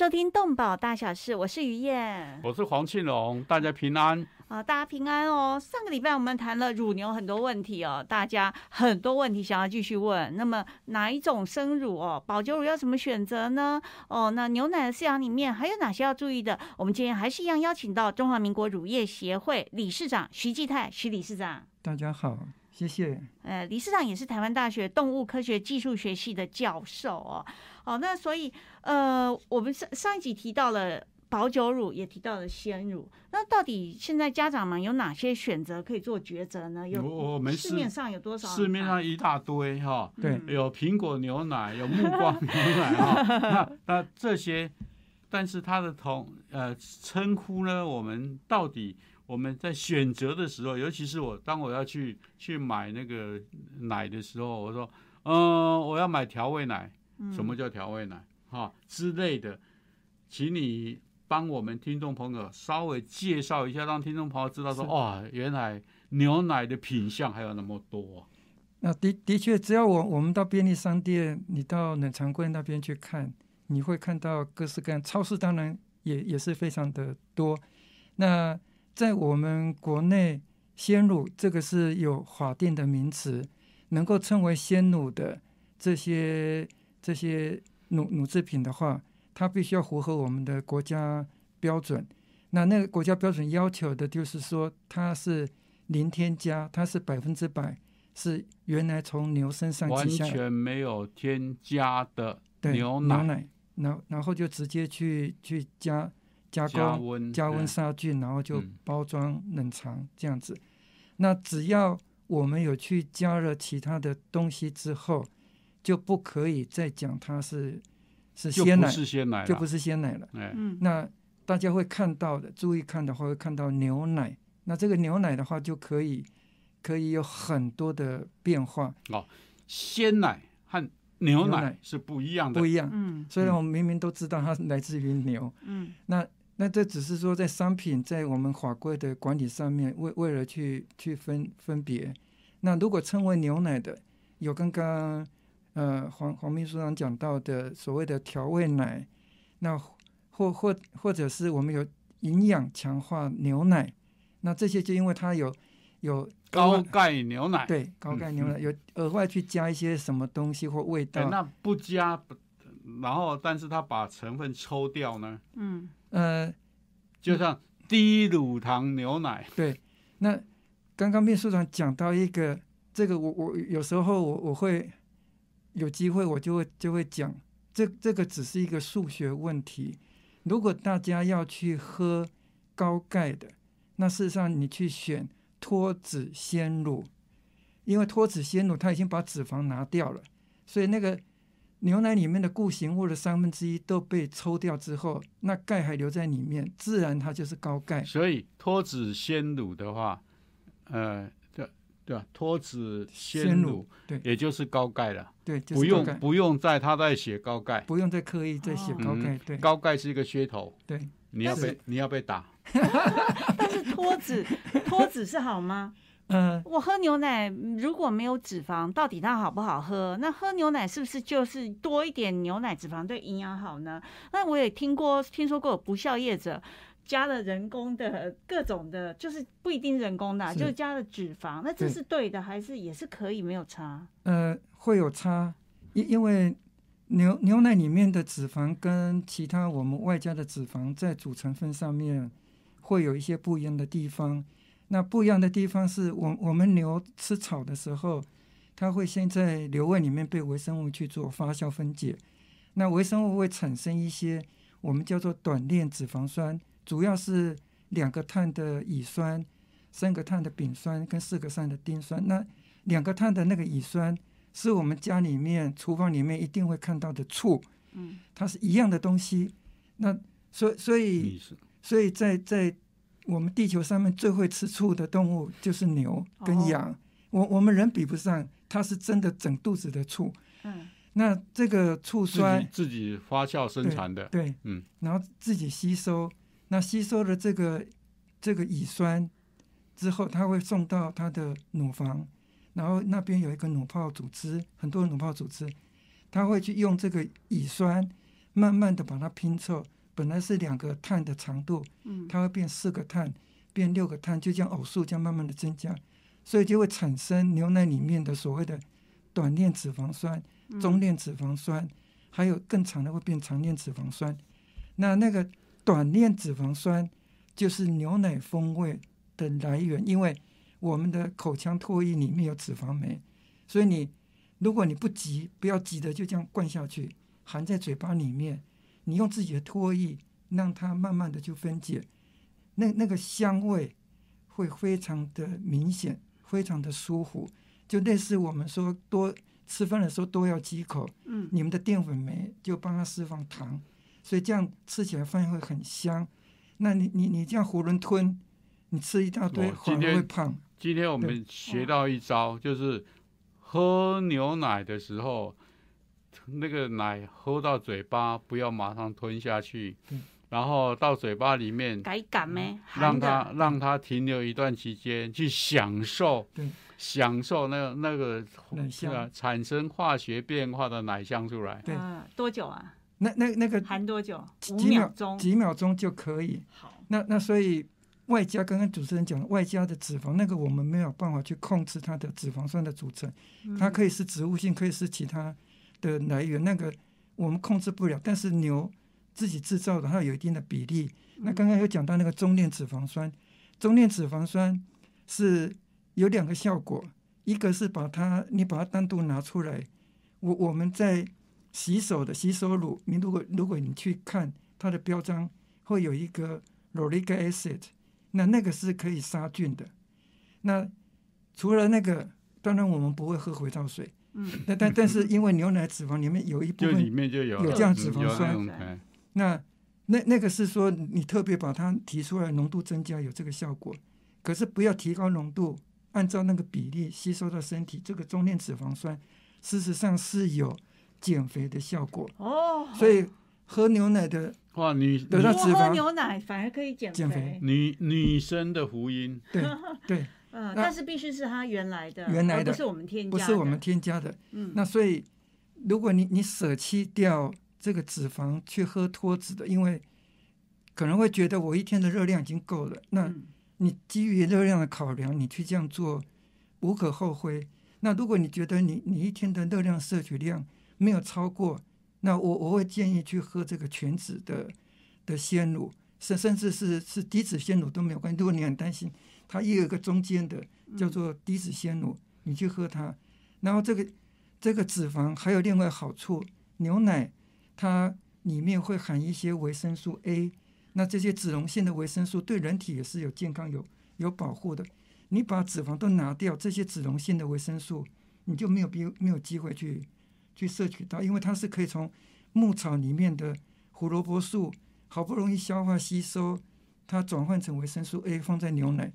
收听《动保大小事》，我是于燕，我是黄庆荣，大家平安。啊，大家平安哦。上个礼拜我们谈了乳牛很多问题哦，大家很多问题想要继续问。那么哪一种生乳哦，保酒乳要怎么选择呢？哦，那牛奶的饲养里面还有哪些要注意的？我们今天还是一样邀请到中华民国乳业协会理事长徐继泰徐理事长。大家好，谢谢。呃，理事长也是台湾大学动物科学技术学系的教授哦。哦，那所以呃，我们上上一集提到了。保酒乳也提到了鲜乳，那到底现在家长们有哪些选择可以做抉择呢？有我们市面上有多少？市面上一大堆哈，对，有苹果牛奶，有木瓜牛奶哈。那那这些，但是它的同呃称呼呢？我们到底我们在选择的时候，尤其是我当我要去去买那个奶的时候，我说，嗯，我要买调味奶，什么叫调味奶？哈之类的，请你。帮我们听众朋友稍微介绍一下，让听众朋友知道说，哇，原来牛奶的品相还有那么多。那的的确，只要我我们到便利商店，你到冷藏柜那边去看，你会看到各式各样。超市当然也也是非常的多。那在我们国内，鲜乳这个是有法定的名词，能够称为鲜乳的这些这些乳乳制品的话。它必须要符合我们的国家标准，那那个国家标准要求的就是说，它是零添加，它是百分之百是原来从牛身上完全没有添加的。牛奶，然后然后就直接去去加加工加温杀菌，然后就包装冷藏这样子。那只要我们有去加热其他的东西之后，就不可以再讲它是。是鲜奶，是鲜奶就不是鲜奶了。嗯，那大家会看到的，注意看的话会看到牛奶。那这个牛奶的话，就可以可以有很多的变化。哦，鲜奶和牛奶是不一样的，不一样。嗯，虽然我们明明都知道它来自于牛。嗯，那那这只是说在商品在我们法规的管理上面，为为了去去分分别。那如果称为牛奶的，有刚刚。呃，黄黄秘书长讲到的所谓的调味奶，那或或或者是我们有营养强化牛奶，那这些就因为它有有高钙牛奶，对高钙牛奶有额外去加一些什么东西或味道，那不加，然后但是它把成分抽掉呢？嗯呃，就像低乳糖牛奶，对。那刚刚秘书长讲到一个这个，我我有时候我我会。有机会我就会就会讲，这这个只是一个数学问题。如果大家要去喝高钙的，那事实上你去选脱脂鲜乳，因为脱脂鲜乳它已经把脂肪拿掉了，所以那个牛奶里面的固形物的三分之一都被抽掉之后，那钙还留在里面，自然它就是高钙。所以脱脂鲜乳的话，呃。对吧？脱脂鲜乳，对，也就是高钙了。对，不用不用再他在写高钙，不用再刻意再写高钙。对，高钙是一个噱头。对，你要被你要被打。但是脱脂 脱脂是好吗？嗯，我喝牛奶如果没有脂肪，到底它好不好喝？那喝牛奶是不是就是多一点牛奶脂肪对营养好呢？那我也听过听说过不孝业者。加了人工的各种的，就是不一定人工的，就是加了脂肪，那这是对的还是也是可以没有差？呃，会有差，因因为牛牛奶里面的脂肪跟其他我们外加的脂肪在组成分上面会有一些不一样的地方。那不一样的地方是我我们牛吃草的时候，它会先在牛胃里面被微生物去做发酵分解，那微生物会产生一些我们叫做短链脂肪酸。主要是两个碳的乙酸，三个碳的丙酸跟四个碳的丁酸。那两个碳的那个乙酸是我们家里面厨房里面一定会看到的醋，嗯，它是一样的东西。那所所以所以在在我们地球上面最会吃醋的动物就是牛跟羊。我我们人比不上，它是真的整肚子的醋。嗯。那这个醋酸自己发酵生产的，对，嗯，然后自己吸收，那吸收了这个这个乙酸之后，它会送到它的乳房，然后那边有一个乳泡组织，很多乳泡组织，它会去用这个乙酸慢慢的把它拼凑，本来是两个碳的长度，嗯，它会变四个碳，变六个碳，就这样偶数这样慢慢的增加，所以就会产生牛奶里面的所谓的短链脂肪酸。中链脂肪酸，还有更长的会变长链脂肪酸。那那个短链脂肪酸就是牛奶风味的来源，因为我们的口腔唾液里面有脂肪酶，所以你如果你不急，不要急的就这样灌下去，含在嘴巴里面，你用自己的唾液让它慢慢的就分解，那那个香味会非常的明显，非常的舒服，就类似我们说多。吃饭的时候多要几口，嗯，你们的淀粉酶就帮它释放糖，所以这样吃起来饭会很香。那你你你这样囫囵吞，你吃一大堆反而会胖。今天我们学到一招，就是喝牛奶的时候，那个奶喝到嘴巴不要马上吞下去，然后到嘴巴里面改感没，让它让它停留一段期间去享受。对。享受那个那个产生化学变化的奶香出来，对，多久啊？那那那个含多久？几秒钟？几秒钟就可以。好，那那所以外加刚刚主持人讲的外加的脂肪，那个我们没有办法去控制它的脂肪酸的组成，它可以是植物性，可以是其他的来源，那个我们控制不了。但是牛自己制造的，它有一定的比例。那刚刚有讲到那个中链脂肪酸，中链脂肪酸是。有两个效果，一个是把它，你把它单独拿出来，我我们在洗手的洗手乳，你如果如果你去看它的标章，会有一个 lauric acid，那那个是可以杀菌的。那除了那个，当然我们不会喝肥皂水，嗯，但但但是因为牛奶脂肪里面有一部分里面就有有这样脂肪酸，那那那个是说你特别把它提出来，浓度增加有这个效果，可是不要提高浓度。按照那个比例吸收到身体，这个中链脂肪酸事实上是有减肥的效果哦。所以喝牛奶的哇，女得到脂肪，喝牛奶反而可以减肥。女女生的福音，对对，嗯，但是必须是它原来的，原来的不是我们添加，不是我们添加的。嗯，那所以如果你你舍弃掉这个脂肪去喝脱脂的，因为可能会觉得我一天的热量已经够了，那。你基于热量的考量，你去这样做无可厚非。那如果你觉得你你一天的热量摄取量没有超过，那我我会建议去喝这个全脂的的鲜乳，甚甚至是是低脂鲜乳都没有关系。如果你很担心，它也有一个中间的叫做低脂鲜乳，你去喝它。然后这个这个脂肪还有另外好处，牛奶它里面会含一些维生素 A。那这些脂溶性的维生素对人体也是有健康、有有保护的。你把脂肪都拿掉，这些脂溶性的维生素你就没有必没有机会去去摄取到，因为它是可以从牧草里面的胡萝卜素好不容易消化吸收，它转换成维生素 A 放在牛奶，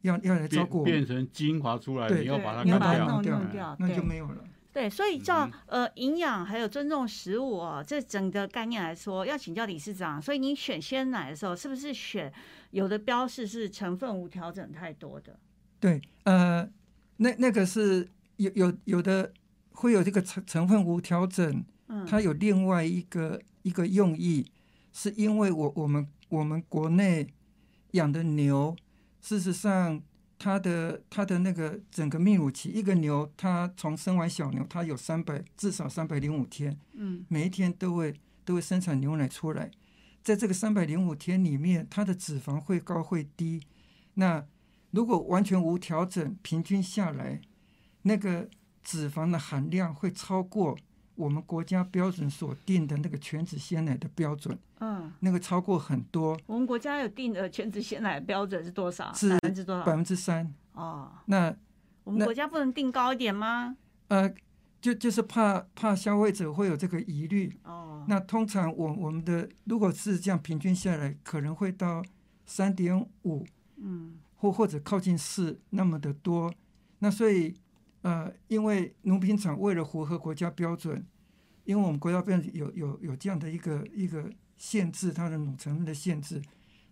要要来照顾变成精华出来，你要把它弄掉，那就没有了。对，所以叫呃营养还有尊重食物哦，这整个概念来说，要请教理事长。所以你选鲜奶的时候，是不是选有的标示是成分无调整太多的？对，呃，那那个是有有有的会有这个成成分无调整，嗯，它有另外一个一个用意，是因为我我们我们国内养的牛，事实上。它的它的那个整个泌乳期，一个牛它从生完小牛，它有三百至少三百零五天，嗯，每一天都会都会生产牛奶出来，在这个三百零五天里面，它的脂肪会高会低。那如果完全无调整，平均下来，那个脂肪的含量会超过。我们国家标准所定的那个全脂鲜奶的标准，嗯，那个超过很多。我们国家有定的全脂鲜奶标准是多少？是百分之多少？百分之三。哦，那我们国家不能定高一点吗？呃，就就是怕怕消费者会有这个疑虑。哦，那通常我我们的如果是这样平均下来，可能会到三点五，嗯，或或者靠近四那么的多。那所以。呃，因为农品厂为了符合国家标准，因为我们国家标准有有有这样的一个一个限制，它的乳成分的限制，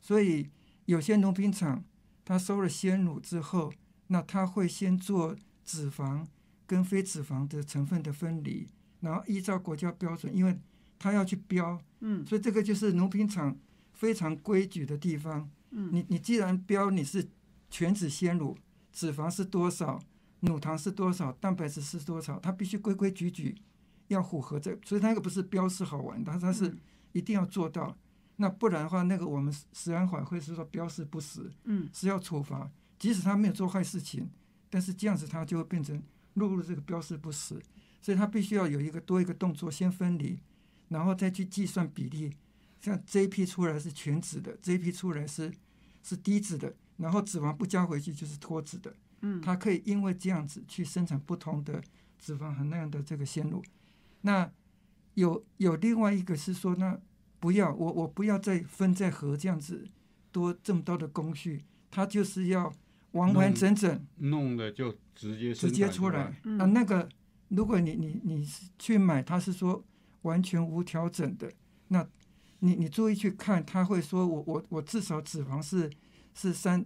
所以有些农品厂它收了鲜乳之后，那它会先做脂肪跟非脂肪的成分的分离，然后依照国家标准，因为它要去标，嗯，所以这个就是农品厂非常规矩的地方。嗯，你你既然标你是全脂鲜乳，脂肪是多少，乳糖是多少，蛋白质是多少，它必须规规矩矩。要符合这，所以它那个不是标示好玩，它它是一定要做到。那不然的话，那个我们食安法会是说标示不实，嗯，是要处罚。即使他没有做坏事情，但是这样子他就会变成落入这个标示不实，所以他必须要有一个多一个动作，先分离，然后再去计算比例。像这一批出来是全脂的，这一批出来是是低脂的，然后脂肪不加回去就是脱脂的。嗯，它可以因为这样子去生产不同的脂肪含量的这个鲜乳。那有有另外一个是说，那不要我我不要再分再合这样子多这么多的工序，它就是要完完整整弄的就直接直接出来啊。那个如果你你你去买，它是说完全无调整的，那你你注意去看，他会说我我我至少脂肪是是三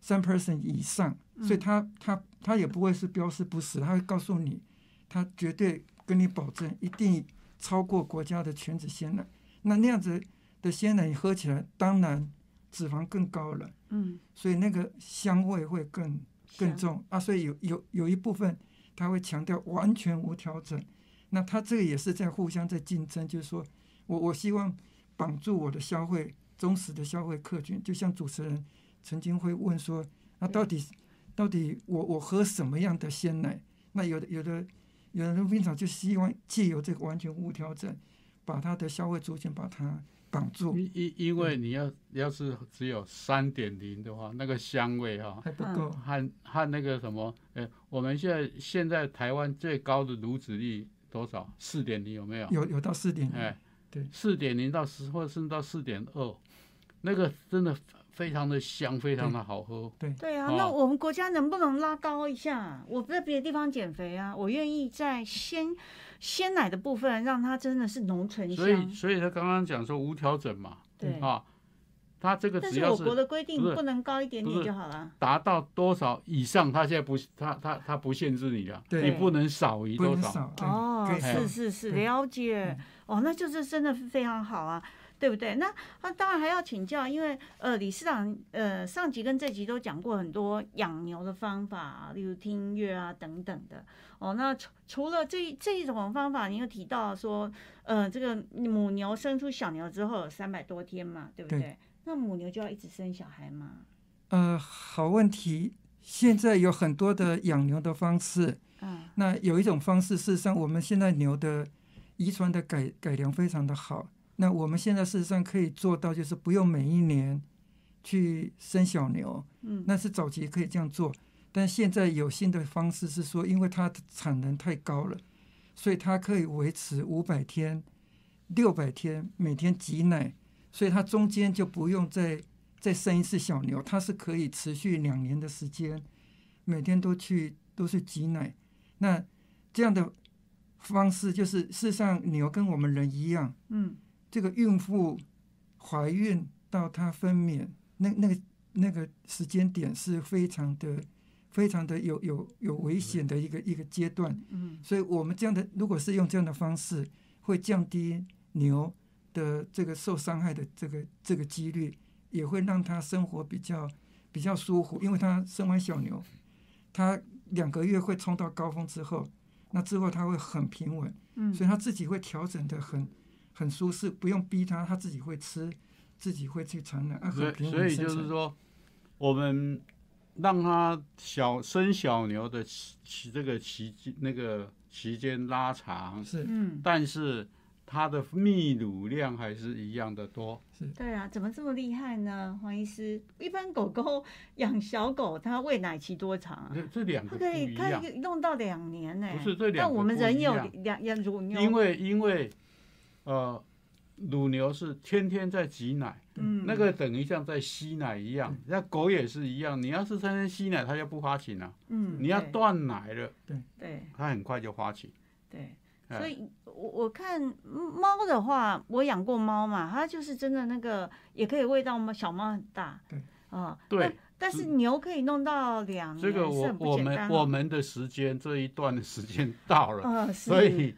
三 percent 以上，所以他他他也不会是标示不实，他会告诉你，他绝对。跟你保证，一定超过国家的全脂鲜奶。那那样子的鲜奶，你喝起来当然脂肪更高了，嗯，所以那个香味会更更重啊。所以有有有一部分他会强调完全无调整。那他这个也是在互相在竞争，就是说我我希望绑住我的消费忠实的消费客群。就像主持人曾经会问说，那到底到底我我喝什么样的鲜奶？那有的有的。有的农品厂就希望借由这个完全无调整，把它的消费族群把它绑住。因因因为你要要是只有三点零的话，那个香味哈还不够。和和那个什么，呃，我们现在现在台湾最高的乳脂率多少？四点零有没有？有有到四点零。哎，对，四点零到十或者甚至到四点二，那个真的。非常的香，非常的好喝。对对啊，那我们国家能不能拉高一下？我在别的地方减肥啊，我愿意在鲜鲜奶的部分让它真的是浓醇香。所以，所以他刚刚讲说无调整嘛，对啊，他这个只要是我国的规定不能高一点点就好了。达到多少以上，他现在不，他他他不限制你了，你不能少于多少。哦，是是是，了解。哦，那就是真的非常好啊。对不对？那那当然还要请教，因为呃，理事长呃上集跟这集都讲过很多养牛的方法，例如听音乐啊等等的。哦，那除除了这这一种方法，你又提到说，呃，这个母牛生出小牛之后有三百多天嘛，对不对？那母牛就要一直生小孩吗？呃，好问题。现在有很多的养牛的方式。嗯。那有一种方式，事实上我们现在牛的遗传的改改良非常的好。那我们现在事实上可以做到，就是不用每一年去生小牛，嗯，那是早期可以这样做。但现在有新的方式是说，因为它的产能太高了，所以它可以维持五百天、六百天每天挤奶，所以它中间就不用再再生一次小牛，它是可以持续两年的时间，每天都去都是挤奶。那这样的方式就是，事实上牛跟我们人一样，嗯。这个孕妇怀孕到她分娩，那那个那个时间点是非常的、非常的有有有危险的一个一个阶段。嗯，所以我们这样的，如果是用这样的方式，会降低牛的这个受伤害的这个这个几率，也会让它生活比较比较舒服。因为它生完小牛，它两个月会冲到高峰之后，那之后它会很平稳。嗯，所以它自己会调整的很。很舒适，不用逼他，他自己会吃，自己会去传染。所以，所以就是说，我们让他小生小牛的期这个期那个期间拉长，是，嗯，但是它的泌乳量还是一样的多。是，对啊，怎么这么厉害呢？黄医师，一般狗狗养小狗，它喂奶期多长啊？这这两个可以，可以弄到两年呢。不是这两但我们人有两养乳牛，因为因为。呃，乳牛是天天在挤奶，嗯，那个等于像在吸奶一样，那狗也是一样。你要是天天吸奶，它就不发情了。嗯，你要断奶了，对对，它很快就发情。对，所以我我看猫的话，我养过猫嘛，它就是真的那个也可以喂到猫小猫很大。对，啊，对。但是牛可以弄到两年，这个我我们我们的时间这一段的时间到了，所以。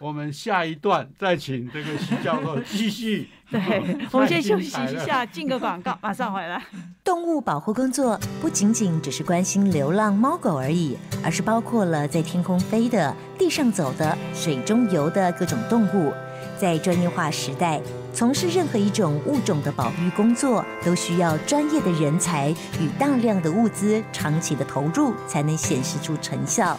我们下一段再请这个徐教授继续。对，我们先休息一下，进个广告，马上回来。动物保护工作不仅仅只是关心流浪猫狗而已，而是包括了在天空飞的、地上走的、水中游的各种动物。在专业化时代，从事任何一种物种的保育工作，都需要专业的人才与大量的物资，长期的投入，才能显示出成效。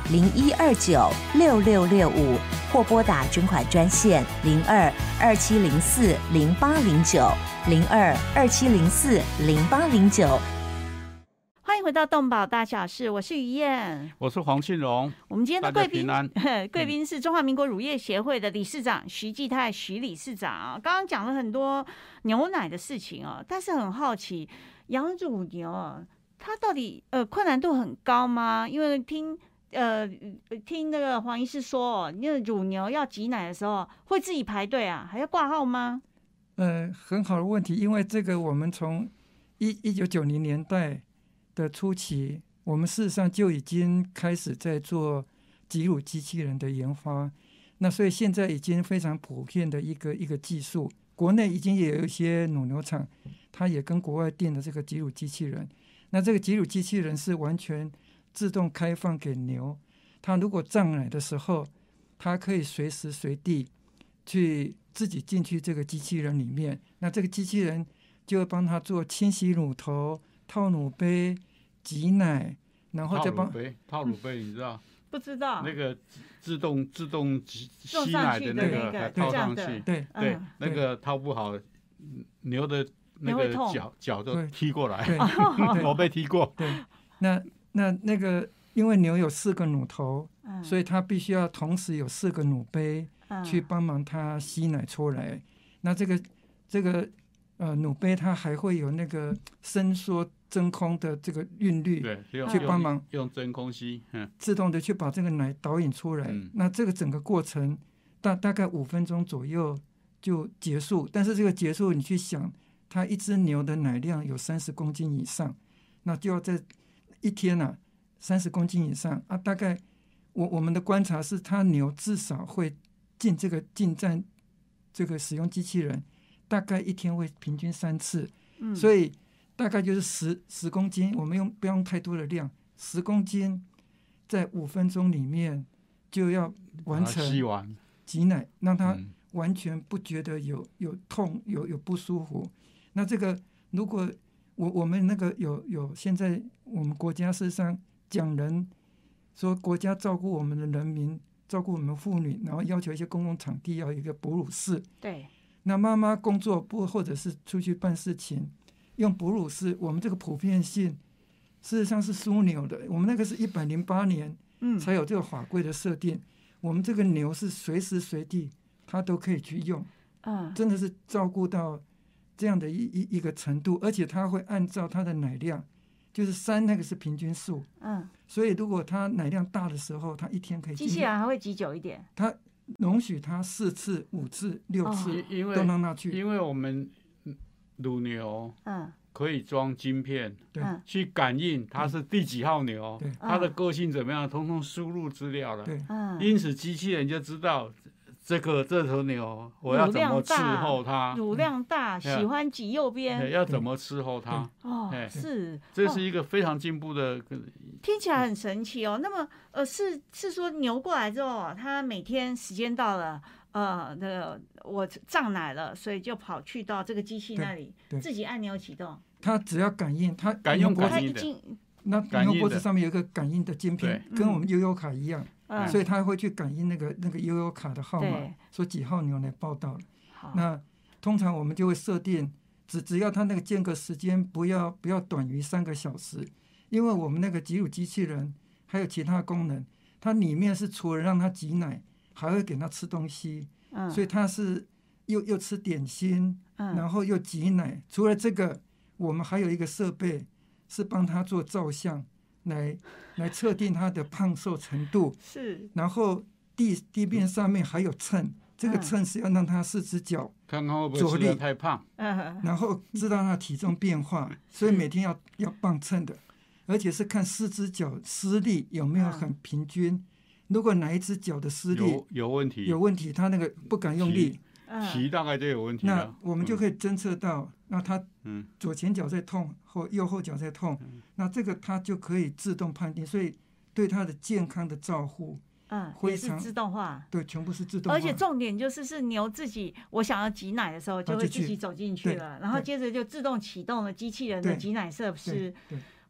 零一二九六六六五，或拨打捐款专线零二二七零四零八零九零二二七零四零八零九。欢迎回到动保大小事，我是于燕，我是黄庆荣。我们今天的贵宾，贵宾是中华民国乳业协会的理事长徐继泰徐理事长。刚刚讲了很多牛奶的事情哦，但是很好奇养乳牛。它到底呃困难度很高吗？因为听呃听那个黄医师说，那乳牛要挤奶的时候会自己排队啊，还要挂号吗？呃，很好的问题，因为这个我们从一一九九零年代的初期，我们事实上就已经开始在做挤乳机器人的研发，那所以现在已经非常普遍的一个一个技术，国内已经也有一些乳牛场，它也跟国外订的这个挤乳机器人。那这个挤乳机器人是完全自动开放给牛，它如果胀奶的时候，它可以随时随地去自己进去这个机器人里面。那这个机器人就会帮它做清洗乳头、套乳杯、挤奶，然后再帮套乳杯，你知道？不知道。那个自动自动吸吸奶的那个套上去，对对，那个套不好，牛的。那个脚脚都踢过来，我 被踢过。对，那那那个，因为牛有四个乳头，所以它必须要同时有四个乳杯去帮忙它吸奶出来。那这个这个呃乳杯它还会有那个伸缩真空的这个韵律，对，去帮忙用真空吸，自动的去把这个奶导引出来。那这个整个过程大大概五分钟左右就结束。但是这个结束，你去想。它一只牛的奶量有三十公斤以上，那就要在一天呢，三十公斤以上啊。大概我我们的观察是，它牛至少会进这个进站这个使用机器人，大概一天会平均三次。嗯，所以大概就是十十公斤，我们用不用太多的量，十公斤在五分钟里面就要完成挤奶，让它完全不觉得有有痛有有不舒服。那这个，如果我我们那个有有现在我们国家事实上讲人说国家照顾我们的人民，照顾我们妇女，然后要求一些公共场地要一个哺乳室。对。那妈妈工作不或者是出去办事情，用哺乳室，我们这个普遍性事实上是枢纽的。我们那个是一百零八年嗯才有这个法规的设定，我们这个牛是随时随地它都可以去用，嗯，真的是照顾到。这样的一一一个程度，而且它会按照它的奶量，就是三那个是平均数，嗯，所以如果它奶量大的时候，它一天可以机器人还会挤久一点，它容许它四次、五次、六次都让它去，因为我们乳牛嗯。可以装晶片，对，去感应它是第几号牛，它的个性怎么样，通通输入资料了，对，因此机器人就知道。这个这头牛，我要怎么伺候它？乳量大，喜欢挤右边。要怎么伺候它？哦，是，这是一个非常进步的。听起来很神奇哦。那么，呃，是是说牛过来之后，它每天时间到了，呃，那个我胀奶了，所以就跑去到这个机器那里，自己按钮启动。它只要感应，它感应感应的。那牛脖子上面有一个感应的晶片，跟我们悠悠卡一样。所以他会去感应那个那个悠悠卡的号码，说几号牛奶报到了。那通常我们就会设定，只只要它那个间隔时间不要不要短于三个小时，因为我们那个挤乳机器人还有其他功能，它里面是除了让它挤奶，还会给它吃东西，所以它是又又吃点心，然后又挤奶。除了这个，我们还有一个设备是帮它做照相，来来测定他的胖瘦程度。是，然后地地面上面还有秤。这个秤是要让他四只脚看看会不会太胖，然后知道他体重变化，所以每天要要磅秤的，而且是看四只脚施力有没有很平均。如果哪一只脚的施力有有问题，有问题，他那个不敢用力，蹄大概就有问题。那我们就可以侦测到，那他左前脚在痛或右后脚在痛，那这个他就可以自动判定，所以对他的健康的照护。嗯，也是自动化，对，全部是自动化。而且重点就是是牛自己，我想要挤奶的时候，就会自己走进去了，然后接着就自动启动了机器人的挤奶设施，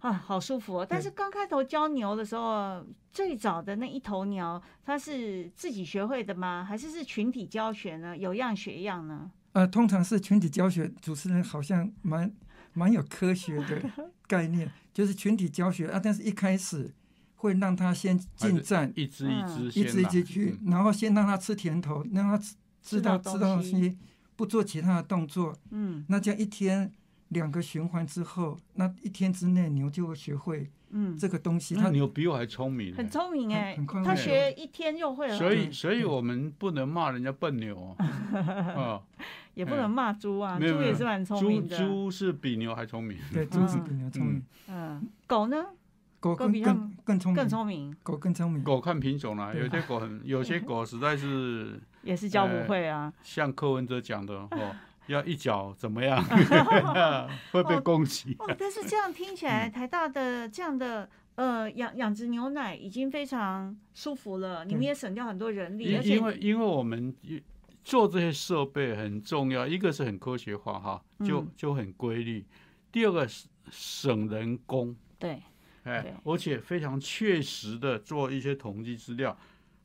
啊，好舒服哦。但是刚开头教牛的时候，最早的那一头牛，它是自己学会的吗？还是是群体教学呢？有样学样呢？呃，通常是群体教学。主持人好像蛮 蛮有科学的概念，就是群体教学啊。但是一开始。会让他先进站，一只一只，一只一只去，然后先让他吃甜头，让他知道知道东西，不做其他的动作。嗯，那这样一天两个循环之后，那一天之内牛就会学会嗯这个东西。那牛比我还聪明，很聪明哎，他学一天就会了。所以，所以我们不能骂人家笨牛啊，也不能骂猪啊，猪也是蛮聪明的。猪猪是比牛还聪明，对，猪是比牛聪明。嗯，狗呢？狗更更更聪明，更聪明。狗更聪明。狗看品种啦，有些狗很，有些狗实在是 也是教不会啊。像柯文哲讲的哦，要一脚怎么样 会被攻击。哦，但是这样听起来，台大的这样的呃养养殖牛奶已经非常舒服了，你们也省掉很多人力。因为因为我们做这些设备很重要，一个是很科学化哈，就就很规律；第二个是省人工。对。哎，而且非常确实的做一些统计资料，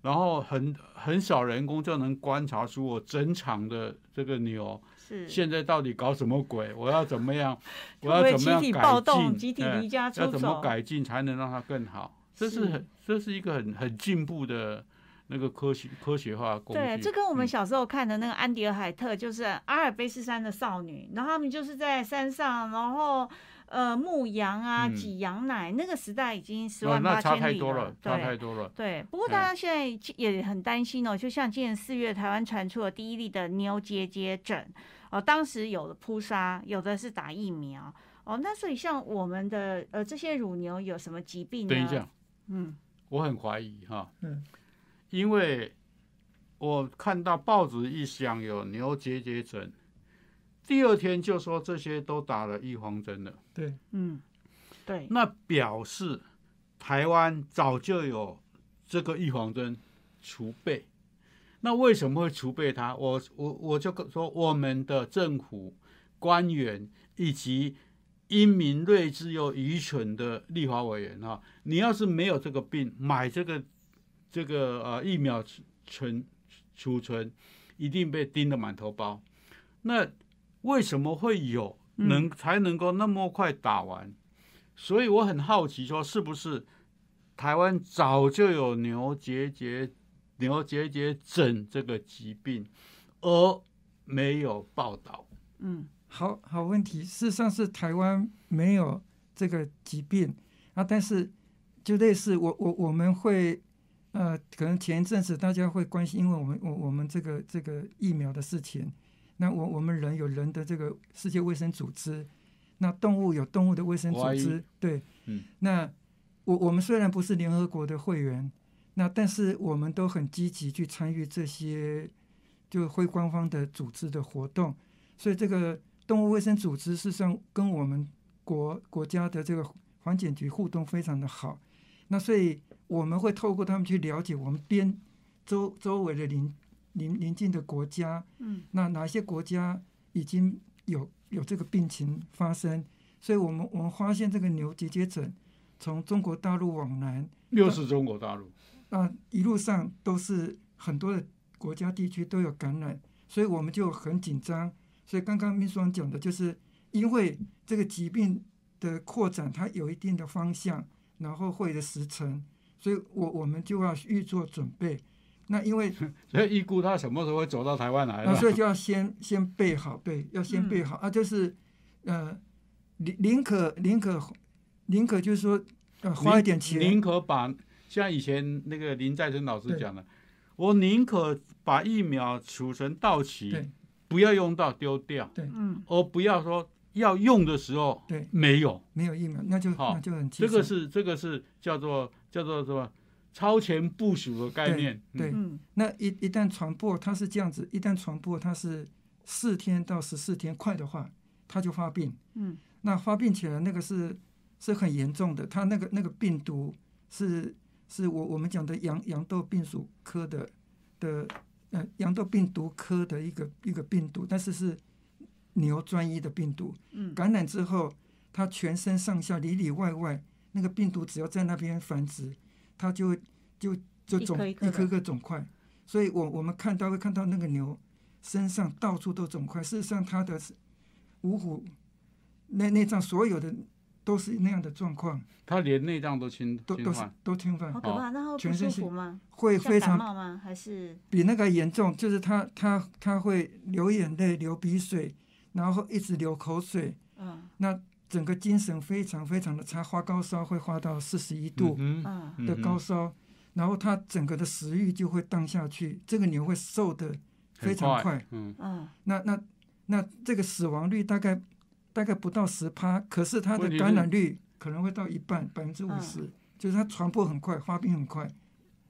然后很很少人工就能观察出我整场的这个牛是现在到底搞什么鬼？我要怎么样？我要怎么样改进？集体离家出走？要怎么改进才能让它更好？这是很这是一个很很进步的那个科学科学化工具。对，这跟我们小时候看的那个安迪尔海特，就是阿尔卑斯山的少女，然后他们就是在山上，然后。呃，牧羊啊，挤羊奶，那个时代已经十万八千里了。差太多了，差太多了。对，不过大家现在也很担心哦。就像今年四月，台湾传出了第一例的牛结节疹，哦，当时有的扑杀，有的是打疫苗。哦，那所以像我们的呃这些乳牛有什么疾病呢？等一下，嗯，我很怀疑哈，嗯，因为我看到报纸一讲有牛结节疹。第二天就说这些都打了预防针了，对，嗯，对，那表示台湾早就有这个预防针储备。那为什么会储备它？我我我就说我们的政府官员以及英明睿智又愚蠢的立法委员哈，你要是没有这个病，买这个这个呃疫苗存储存，一定被盯得满头包。那为什么会有能才能够那么快打完？所以我很好奇，说是不是台湾早就有牛结节牛结节疹这个疾病，而没有报道？嗯，好好问题。事实上是台湾没有这个疾病啊，但是就类似我我我们会呃，可能前一阵子大家会关心，因为我们我我们这个这个疫苗的事情。那我我们人有人的这个世界卫生组织，那动物有动物的卫生组织，对，嗯，那我我们虽然不是联合国的会员，那但是我们都很积极去参与这些就非官方的组织的活动，所以这个动物卫生组织事实上跟我们国国家的这个环检局互动非常的好，那所以我们会透过他们去了解我们边周周围的邻。邻邻近的国家，嗯，那哪些国家已经有有这个病情发生？所以我们我们发现这个牛结节疹从中国大陆往南，又是中国大陆，那，一路上都是很多的国家地区都有感染，所以我们就很紧张。所以刚刚秘书长讲的就是，因为这个疾病的扩展，它有一定的方向，然后会的时程，所以我我们就要预做准备。那因为 所以预估他什么时候会走到台湾来，那所以就要先先备好，对，要先备好。啊，就是呃，宁宁可宁可宁可就是说呃花一点钱，宁可把像以前那个林在生老师讲的，我宁可把疫苗储存到期。不要用到丢掉，对，嗯，而不要说要用的时候，对，没有，没有疫苗，那就那就很这个是这个是叫做叫做什么超前部署的概念，对，那一一旦传播，它是这样子，一旦传播，它是四天到十四天快的话，它就发病，嗯，那发病起来那个是是很严重的，它那个那个病毒是是我我们讲的羊羊痘病属科的的。呃，羊痘病毒科的一个一个病毒，但是是牛专一的病毒。嗯，感染之后，它全身上下里里外外那个病毒只要在那边繁殖，它就就就肿一颗颗肿块。所以我我们看到会看到那个牛身上到处都肿块。事实上，它的五虎内内脏所有的。都是那样的状况，他连内脏都侵都都是都侵犯，好可怕！那会不舒服吗？会非常感冒吗？还是比那个严重？就是他他他会流眼泪、流鼻水，然后一直流口水。嗯，那整个精神非常非常的差，发高烧会发到四十一度的高烧，然后他整个的食欲就会荡下去，这个牛会瘦的非常快。嗯嗯，那那那这个死亡率大概。大概不到十趴，可是它的感染率可能会到一半，百分之五十，就是它传播很快，发病很快。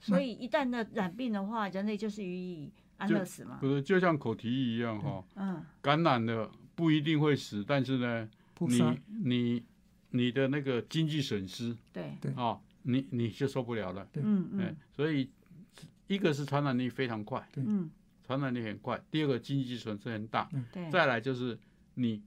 所以一旦的染病的话，人类就是予以安乐死嘛？不是，就像口蹄疫一样哈。嗯。感染了不一定会死，但是呢，你你你的那个经济损失，对对啊，你你就受不了了。对，嗯嗯。所以一个是传染力非常快，嗯，传染力很快。第二个经济损失很大，对。再来就是你。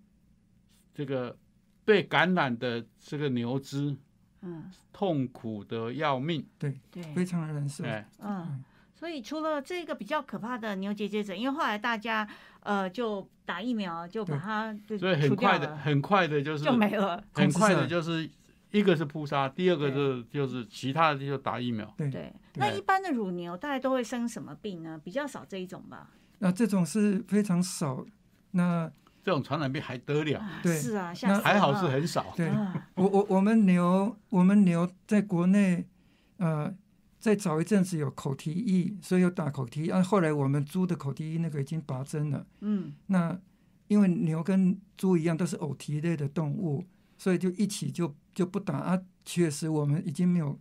这个被感染的这个牛只，嗯，痛苦的要命，对对，非常的难受，嗯，所以除了这个比较可怕的牛结节疹，因为后来大家呃就打疫苗，就把它所以很快的很快的就是就没了，很快的就是一个是扑杀，第二个是就是其他的就打疫苗，对对。那一般的乳牛大概都会生什么病呢？比较少这一种吧？那这种是非常少，那。这种传染病还得了？对，是啊，那还好是很少。对，我我我们牛，我们牛在国内，呃，在早一阵子有口蹄疫，所以有打口蹄疫。啊，后来我们猪的口蹄疫那个已经拔针了。嗯，那因为牛跟猪一样都是偶蹄类的动物，所以就一起就就不打啊。确实，我们已经没有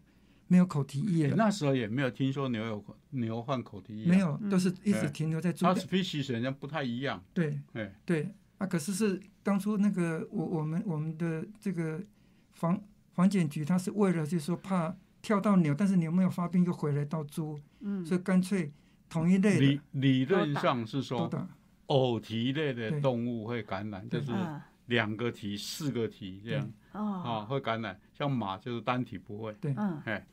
没有口蹄疫了。那时候也没有听说牛有牛患口蹄疫，没有，都是一直停留在猪。它 species 人家不太一样。对，对，对。啊，可是是当初那个我我们我们的这个防防检局，他是为了就是说怕跳到牛，但是牛没有发病又回来到猪，嗯，所以干脆同一类理理论上是说，偶蹄类的动物会感染，就是两个蹄、四个蹄这样，啊，会感染。像马就是单体不会，对，嗯，哎，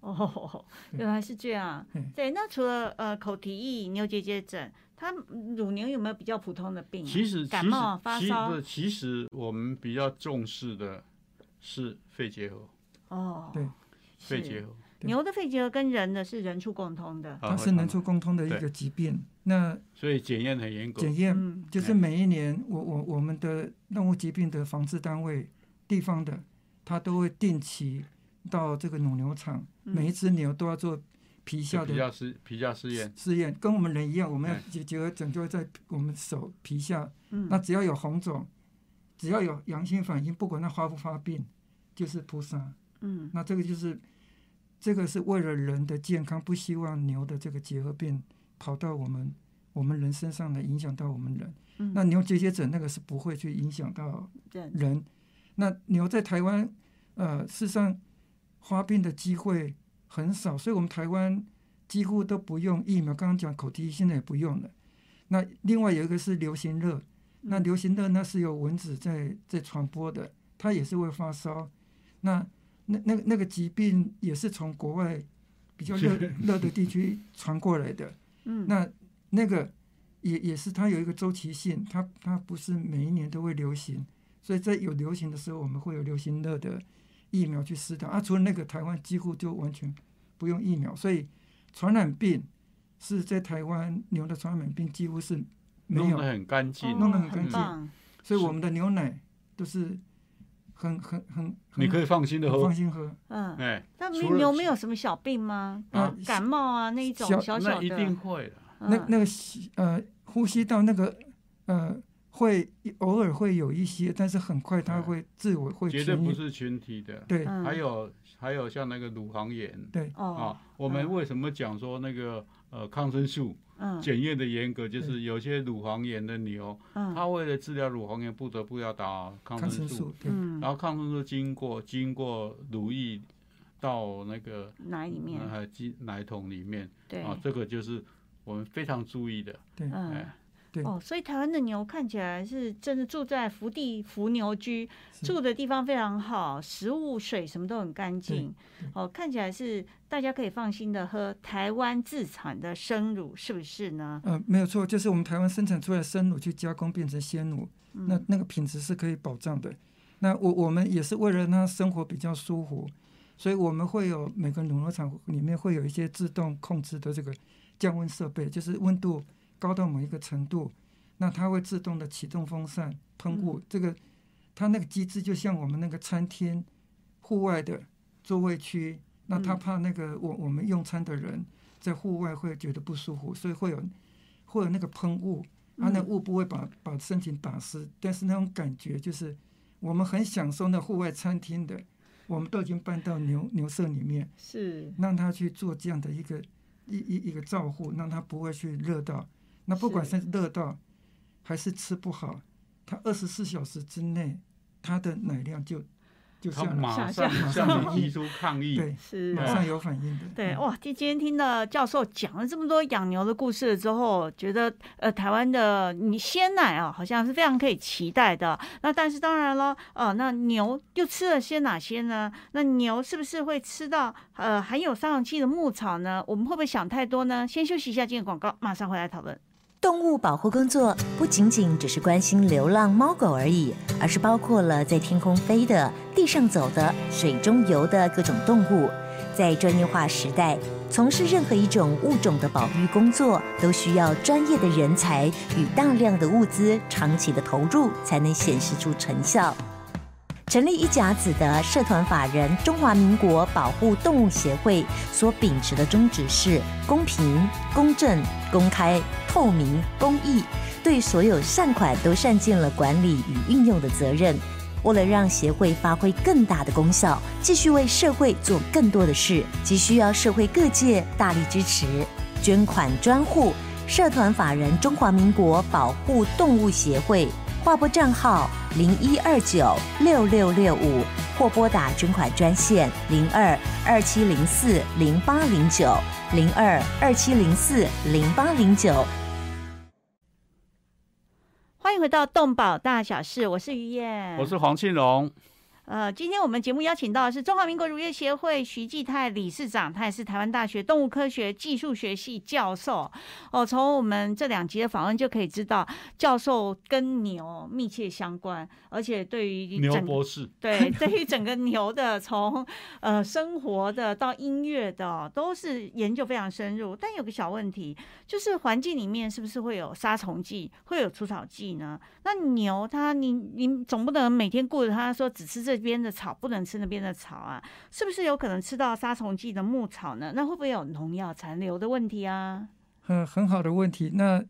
哦，原来是这样。对，那除了呃口蹄疫、牛结节疹。它乳牛有没有比较普通的病？其实感冒发烧。其实我们比较重视的是肺结核。哦，对，肺结核。牛的肺结核跟人的是人畜共通的。它是人畜共通的一个疾病。那所以检验很严格。检验就是每一年，我我我们的动物疾病的防治单位地方的，它都会定期到这个乳牛场，每一只牛都要做。皮下的皮下试皮下试验，试验跟我们人一样，我们要结结合整就会在我们手皮下。嗯，那只要有红肿，只要有阳性反应，不管它发不发病，就是扑杀。嗯，那这个就是这个是为了人的健康，不希望牛的这个结核病跑到我们我们人身上来影响到我们人。嗯，那牛结节疹那个是不会去影响到人。那牛在台湾，呃，事实上发病的机会。很少，所以我们台湾几乎都不用疫苗。刚刚讲口蹄疫，现在也不用了。那另外有一个是流行热，那流行热那是有蚊子在在传播的，它也是会发烧。那那那那个疾病也是从国外比较热热的地区传过来的。嗯，那那个也也是它有一个周期性，它它不是每一年都会流行，所以在有流行的时候，我们会有流行热的疫苗去施打。啊，除了那个台湾几乎就完全不用疫苗，所以传染病是在台湾牛的传染病几乎是没有，弄得很干净，弄得很干净，所以我们的牛奶都是。很很很，你可以放心的喝，放心喝。嗯，哎，那牛没有什么小病吗？啊，感冒啊那一种小小的，一定会的。那那个呃，呼吸道那个呃，会偶尔会有一些，但是很快它会自我会绝对不是群体的。对，还有还有像那个乳房炎。对，啊，我们为什么讲说那个呃抗生素？检验的严格，就是有些乳房炎的牛，它为了治疗乳房炎，不得不要打抗生素。然后抗生素经过经过乳液到那个奶里面，还进奶桶里面。对啊，这个就是我们非常注意的。对，哎。哦，所以台湾的牛看起来是真的住在福地福牛居，住的地方非常好，食物、水什么都很干净。哦，看起来是大家可以放心的喝台湾自产的生乳，是不是呢？嗯，没有错，就是我们台湾生产出来的生乳去加工变成鲜乳，那那个品质是可以保障的。那我我们也是为了让它生活比较舒服，所以我们会有每个乳牛场里面会有一些自动控制的这个降温设备，就是温度。高到某一个程度，那它会自动的启动风扇喷雾。这个它那个机制就像我们那个餐厅户外的座位区，那他怕那个我我们用餐的人在户外会觉得不舒服，所以会有会有那个喷雾，它那雾不会把把身体打湿，但是那种感觉就是我们很享受那户外餐厅的，我们都已经搬到牛牛舍里面，是让他去做这样的一个一一一个照护，让他不会去热到。那不管是热到还是吃不好，它二十四小时之内，它的奶量就就下马上马上提出抗议，对，是马上有反应的。对，哇，今今天听了教授讲了这么多养牛的故事之后，觉得呃，台湾的你鲜奶啊，好像是非常可以期待的。那但是当然了，呃，那牛又吃了些哪些呢？那牛是不是会吃到呃含有杀虫剂的牧草呢？我们会不会想太多呢？先休息一下，进广告，马上回来讨论。动物保护工作不仅仅只是关心流浪猫狗而已，而是包括了在天空飞的、地上走的、水中游的各种动物。在专业化时代，从事任何一种物种的保育工作，都需要专业的人才与大量的物资，长期的投入才能显示出成效。成立一甲子的社团法人中华民国保护动物协会所秉持的宗旨是公平、公正、公开、透明、公益，对所有善款都善尽了管理与运用的责任。为了让协会发挥更大的功效，继续为社会做更多的事，急需要社会各界大力支持，捐款专户社团法人中华民国保护动物协会。划拨账号零一二九六六六五，或拨打捐款专线零二二七零四零八零九零二二七零四零八零九。欢迎回到动保大小事，我是于燕，我是黄庆荣。呃，今天我们节目邀请到的是中华民国乳业协会徐继泰理事长，他也是台湾大学动物科学技术学系教授。哦，从我们这两集的访问就可以知道，教授跟牛密切相关，而且对于牛博士，对 对于整个牛的从呃生活的到音乐的，都是研究非常深入。但有个小问题，就是环境里面是不是会有杀虫剂，会有除草剂呢？那牛它，你你总不能每天顾着它说只吃这。边的草不能吃那边的草啊，是不是有可能吃到杀虫剂的牧草呢？那会不会有农药残留的问题啊？很很好的问题。那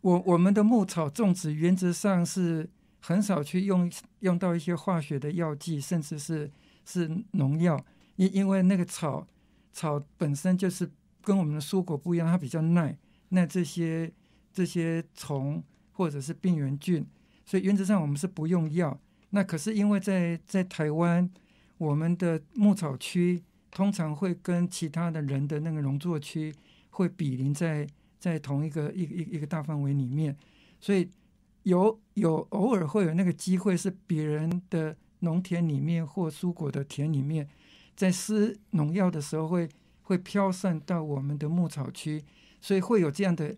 我我们的牧草种植原则上是很少去用用到一些化学的药剂，甚至是是农药，因因为那个草草本身就是跟我们的蔬果不一样，它比较耐耐这些这些虫或者是病原菌，所以原则上我们是不用药。那可是因为在在台湾，我们的牧草区通常会跟其他的人的那个农作区会比邻在在同一个一一一个大范围里面，所以有有偶尔会有那个机会是别人的农田里面或蔬果的田里面，在施农药的时候会会飘散到我们的牧草区，所以会有这样的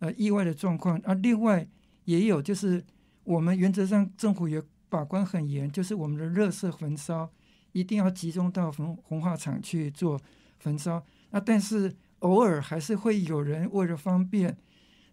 呃意外的状况。啊，另外也有就是我们原则上政府也把关很严，就是我们的热色焚烧一定要集中到焚红化厂去做焚烧。那但是偶尔还是会有人为了方便。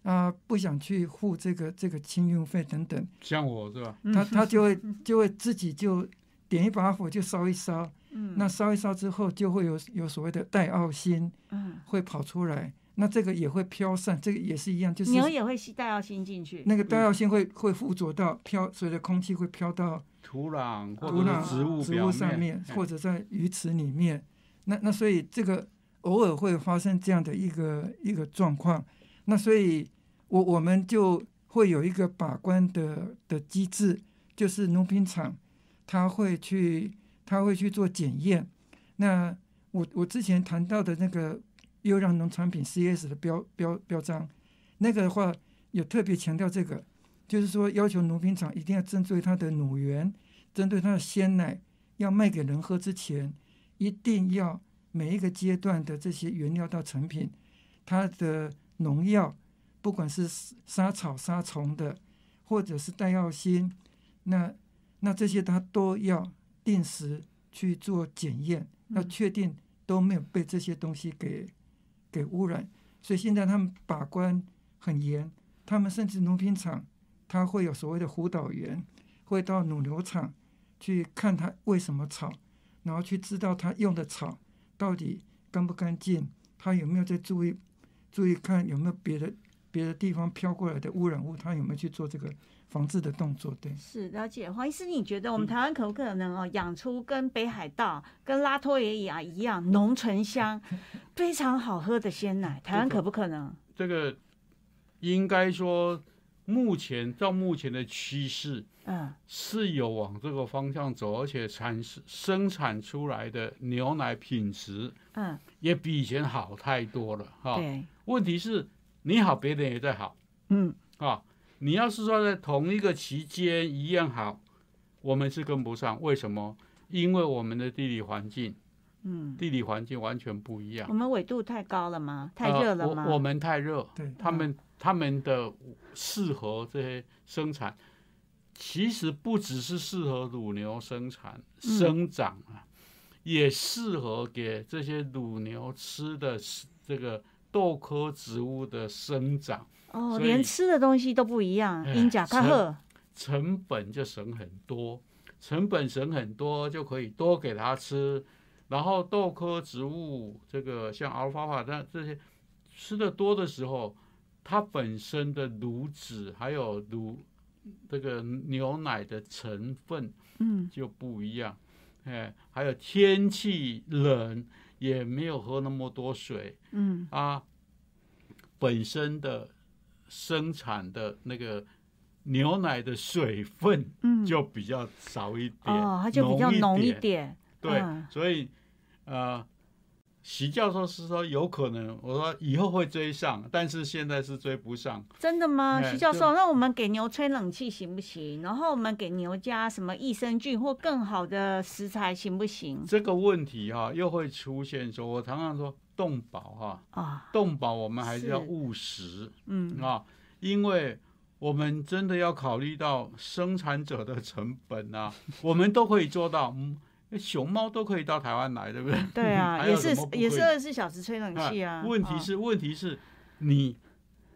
啊，不想去付这个这个清运费等等，像我是吧？他他就会就会自己就点一把火就烧一烧，嗯，那烧一烧之后就会有有所谓的带奥心，嗯，会跑出来，那这个也会飘散，这个也是一样，就是牛也会吸带药性进去，那个带药性会会附着到飘，随着空气会飘到土壤、土壤、植物植物上面，或者在鱼池里面，那那所以这个偶尔会发生这样的一个一个状况。那所以，我我们就会有一个把关的的机制，就是农品厂，他会去他会去做检验。那我我之前谈到的那个优良农产品 CS 的标标标章，那个的话有特别强调这个，就是说要求农品厂一定要针对它的乳源，针对它的鲜奶要卖给人喝之前，一定要每一个阶段的这些原料到成品，它的。农药，不管是杀草杀虫的，或者是带药芯，那那这些它都要定时去做检验，要确定都没有被这些东西给给污染。所以现在他们把关很严，他们甚至农品厂，他会有所谓的辅导员，会到乳牛场去看他为什么草，然后去知道他用的草到底干不干净，他有没有在注意。注意看有没有别的别的地方飘过来的污染物，他有没有去做这个防治的动作？对，是了解黄医师，你觉得我们台湾可不可能哦养出跟北海道、跟拉脱维亚一样浓醇香、非常好喝的鲜奶？台湾可不可能？这个应该说，目前照目前的趋势，嗯，是有往这个方向走，而且产生生产出来的牛奶品质，嗯，也比以前好太多了，哈。对。问题是，你好，别人也在好，嗯，啊，你要是说在同一个期间一样好，我们是跟不上。为什么？因为我们的地理环境，嗯，地理环境完全不一样。我们纬度太高了吗？太热了吗？我们太热，对，他们他们的适合这些生产，其实不只是适合乳牛生产生长啊，也适合给这些乳牛吃的这个。豆科植物的生长哦，连吃的东西都不一样，因甲卡赫成本就省很多，成本省很多就可以多给他吃，然后豆科植物这个像阿尔法法这这些吃的多的时候，它本身的乳脂还有乳这个牛奶的成分嗯就不一样，哎，还有天气冷。也没有喝那么多水，嗯啊，本身的生产的那个牛奶的水分，嗯，就比较少一点，哦，它就比较浓一点，对，所以呃。徐教授是说有可能，我说以后会追上，但是现在是追不上。真的吗？徐教授，那我们给牛吹冷气行不行？然后我们给牛加什么益生菌或更好的食材行不行？这个问题哈又会出现，说我常常说动保哈啊，动保我们还是要务实，嗯啊，因为我们真的要考虑到生产者的成本啊，我们都可以做到，嗯。熊猫都可以到台湾来，对不对？对啊，也是也是二十四小时吹冷气啊。问题是问题是，你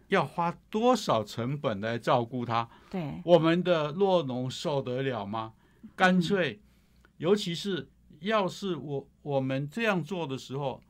要花多少成本来照顾它？对，我们的弱农受得了吗？干脆，尤其是要是我我们这样做的时候，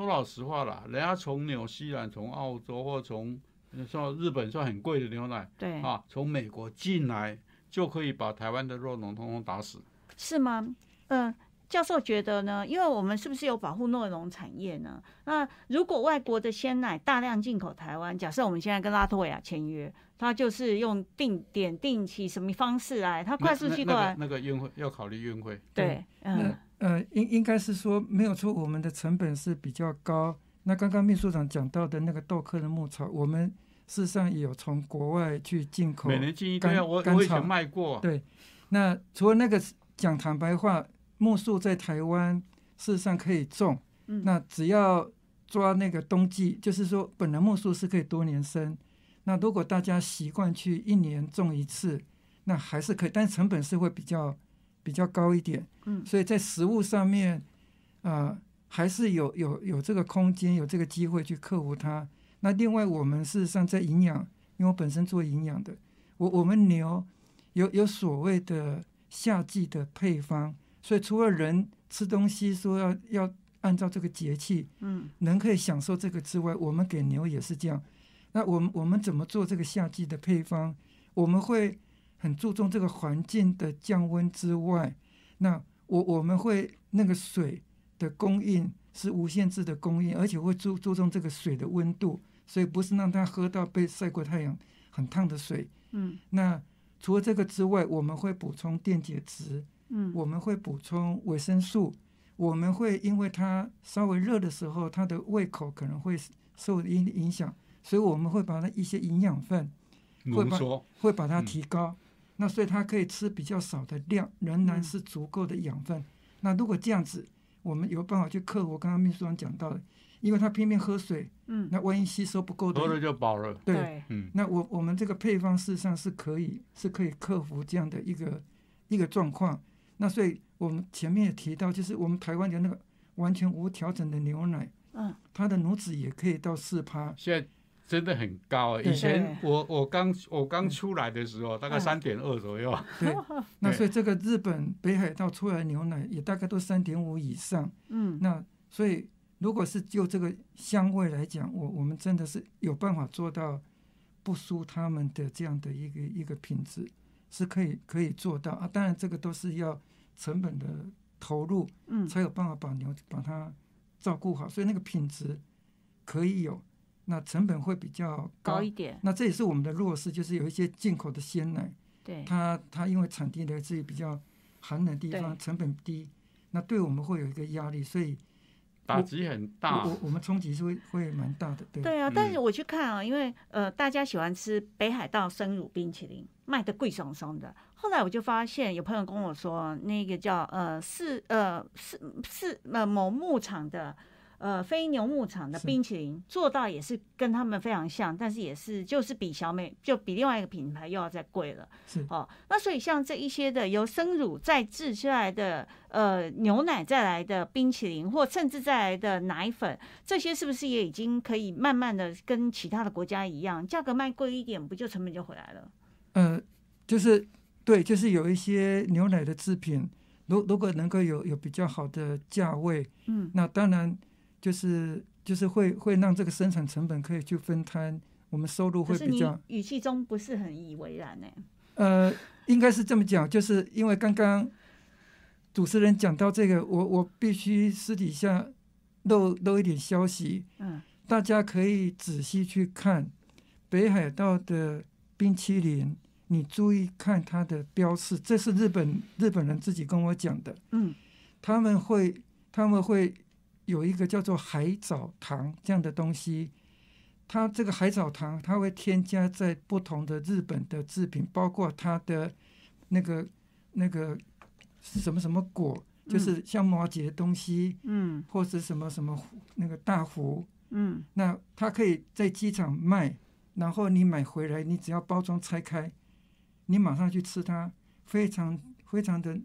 说老实话啦，人家从纽西兰、从澳洲或从说日本算很贵的牛奶，对啊，从美国进来就可以把台湾的肉农通通打死，是吗？嗯，教授觉得呢？因为我们是不是有保护诺农产业呢？那如果外国的鲜奶大量进口台湾，假设我们现在跟拉脱维亚签约，他就是用定点定期什么方式来，他快速寄过来，那个运费要考虑运费。对，嗯呃，应应该是说没有错，我们的成本是比较高。那刚刚秘书长讲到的那个豆科的牧草，我们事实上也有从国外去进口，每年进一个，我我以前卖过。对，那除了那个讲坦白话。木树在台湾事实上可以种，那只要抓那个冬季，就是说本来木树是可以多年生。那如果大家习惯去一年种一次，那还是可以，但成本是会比较比较高一点。嗯，所以在食物上面，啊，还是有有有这个空间，有这个机会去克服它。那另外，我们事实上在营养，因为我本身做营养的，我我们牛有有所谓的夏季的配方，所以除了人吃东西说要要按照这个节气，嗯，人可以享受这个之外，我们给牛也是这样。那我们我们怎么做这个夏季的配方？我们会很注重这个环境的降温之外，那我我们会那个水的供应是无限制的供应，而且会注注重这个水的温度，所以不是让它喝到被晒过太阳很烫的水。嗯，那除了这个之外，我们会补充电解质，嗯，我们会补充维生素，我们会因为它稍微热的时候，它的胃口可能会受影影响。所以我们会把它一些营养分会把，会把它提高。那所以它可以吃比较少的量，仍然是足够的养分。那如果这样子，我们有办法去克服刚刚秘书长讲到的，因为他拼命喝水，嗯，那万一吸收不够的，喝了就饱了。对，嗯，那我我们这个配方事实上是可以是可以克服这样的一个一个状况。那所以我们前面也提到，就是我们台湾的那个完全无调整的牛奶，嗯，它的乳脂也可以到四趴。现在。真的很高，以前我我刚我刚出来的时候，大概三点二左右。对，那所以这个日本北海道出来牛奶也大概都三点五以上。嗯，那所以如果是就这个香味来讲，我我们真的是有办法做到不输他们的这样的一个一个品质，是可以可以做到啊。当然这个都是要成本的投入，嗯，才有办法把牛把它照顾好，所以那个品质可以有。那成本会比较高一点。那这也是我们的弱势，就是有一些进口的鲜奶，对它它因为产地来自于比较寒冷地方，成本低，那对我们会有一个压力，所以打击很大。我我们冲击是会会蛮大的，对。对啊，但是我去看啊，因为呃大家喜欢吃北海道生乳冰淇淋，卖的贵松松的。后来我就发现有朋友跟我说，那个叫呃是呃是是呃某牧场的。呃，非牛牧场的冰淇淋做到也是跟他们非常像，但是也是就是比小美就比另外一个品牌又要再贵了。是哦，那所以像这一些的由生乳再制出来的呃牛奶再来的冰淇淋，或甚至再来的奶粉，这些是不是也已经可以慢慢的跟其他的国家一样，价格卖贵一点，不就成本就回来了？呃，就是对，就是有一些牛奶的制品，如如果能够有有比较好的价位，嗯，那当然。就是就是会会让这个生产成本可以去分摊，我们收入会比较。语气中不是很以为然呢？呃，应该是这么讲，就是因为刚刚主持人讲到这个，我我必须私底下漏漏一点消息。嗯，大家可以仔细去看北海道的冰淇淋，你注意看它的标示，这是日本日本人自己跟我讲的。嗯，他们会他们会。有一个叫做海藻糖这样的东西，它这个海藻糖它会添加在不同的日本的制品，包括它的那个那个什么什么果，就是像摩羯的东西，嗯，或是什么什么那个大福，嗯，那它可以在机场卖，然后你买回来，你只要包装拆开，你马上去吃它，非常非常的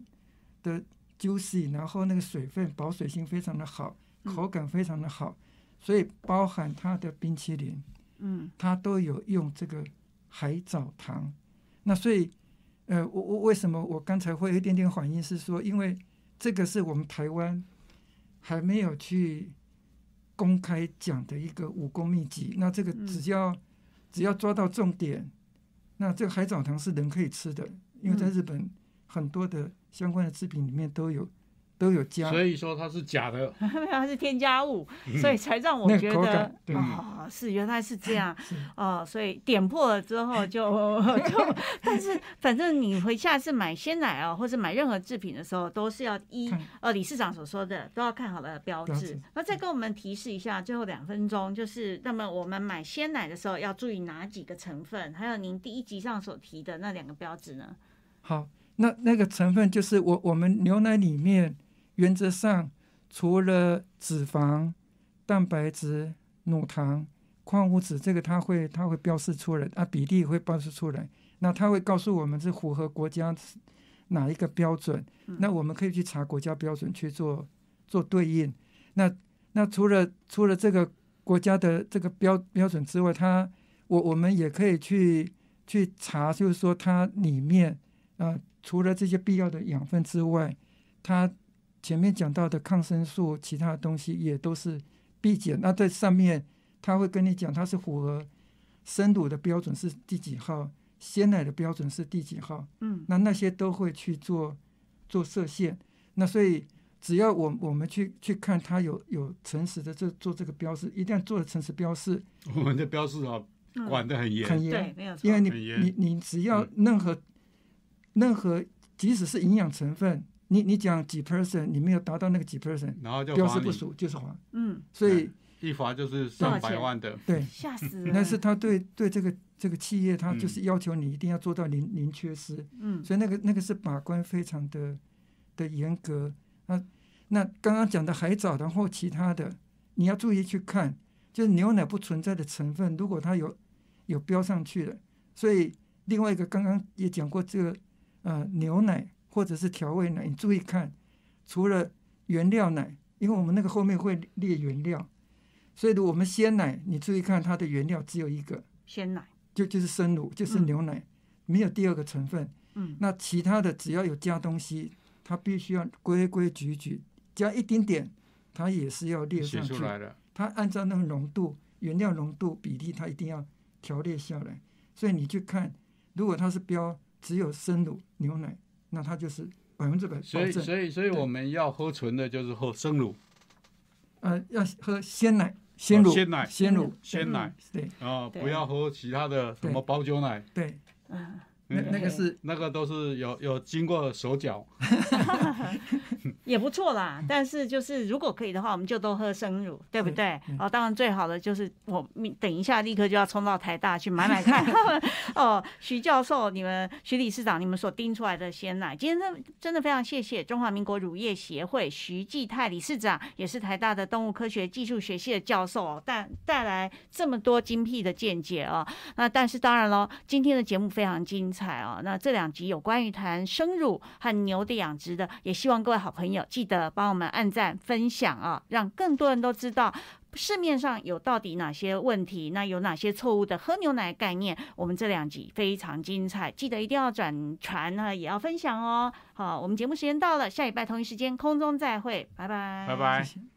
的 juicy，然后那个水分保水性非常的好。口感非常的好，所以包含它的冰淇淋，嗯，它都有用这个海藻糖。那所以，呃，我我为什么我刚才会有一点点反应是说，因为这个是我们台湾还没有去公开讲的一个武功秘籍。那这个只要只要抓到重点，那这个海藻糖是人可以吃的，因为在日本很多的相关的制品里面都有。都有加，所以说它是假的，它是添加物，所以才让我觉得哦，是原来是这样 哦，所以点破了之后就 就，但是反正你回下次买鲜奶哦，或者买任何制品的时候，都是要依呃理事长所说的，都要看好了标志。那再跟我们提示一下，最后两分钟就是那么我们买鲜奶的时候要注意哪几个成分？还有您第一集上所提的那两个标志呢？好，那那个成分就是我我们牛奶里面。原则上，除了脂肪、蛋白质、乳糖、矿物质，这个它会它会标示出来啊，比例会标示出来。那它会告诉我们是符合国家哪一个标准，那我们可以去查国家标准去做做对应。那那除了除了这个国家的这个标标准之外，它我我们也可以去去查，就是说它里面啊，除了这些必要的养分之外，它前面讲到的抗生素，其他的东西也都是必检。那在上面他会跟你讲，它是符合生乳的标准是第几号，鲜奶的标准是第几号。嗯，那那些都会去做做射线。那所以只要我我们去去看它有有诚实的这做这个标示，一定要做的诚实标示。我们的标示啊，管得很严，很严，没有因为你你你只要任何任何，即使是营养成分。你你讲几 person，你没有达到那个几 person，然后就表示不属就是罚。嗯，所以一罚就是上百万的。对，吓死人。但是他对对这个这个企业，他就是要求你一定要做到零零缺失。嗯，所以那个那个是把关非常的的严格。那那刚刚讲的海藻，然后其他的你要注意去看，就是牛奶不存在的成分，如果它有有标上去的。所以另外一个刚刚也讲过这个呃牛奶。或者是调味奶，你注意看，除了原料奶，因为我们那个后面会列原料，所以我们鲜奶，你注意看它的原料只有一个鲜奶，就就是生乳，就是牛奶，没有第二个成分。嗯，那其他的只要有加东西，它必须要规规矩矩，加一丁点，它也是要列上去。它按照那个浓度、原料浓度比例，它一定要调列下来。所以你去看，如果它是标只有生乳牛奶。那它就是百分之百所以，所以，所以我们要喝纯的，就是喝生乳。呃，要喝鲜奶、鲜乳、鲜奶、鲜乳、鲜奶。对。啊，不要喝其他的什么包酒奶。对。那那个是 那个都是有有经过手脚，也不错啦。但是就是如果可以的话，我们就都喝生乳，对不对？哦，当然最好的就是我等一下立刻就要冲到台大去买买看。哦，徐教授，你们徐理事长，你们所盯出来的鲜奶，今天真真的非常谢谢中华民国乳业协会徐继泰理事长，也是台大的动物科学技术学系的教授，带带来这么多精辟的见解哦。那但是当然喽，今天的节目非常精。彩哦，那这两集有关于谈生乳和牛的养殖的，也希望各位好朋友记得帮我们按赞分享啊，让更多人都知道市面上有到底哪些问题，那有哪些错误的喝牛奶概念。我们这两集非常精彩，记得一定要转传呢，也要分享哦。好，我们节目时间到了，下礼拜同一时间空中再会，拜拜，拜拜。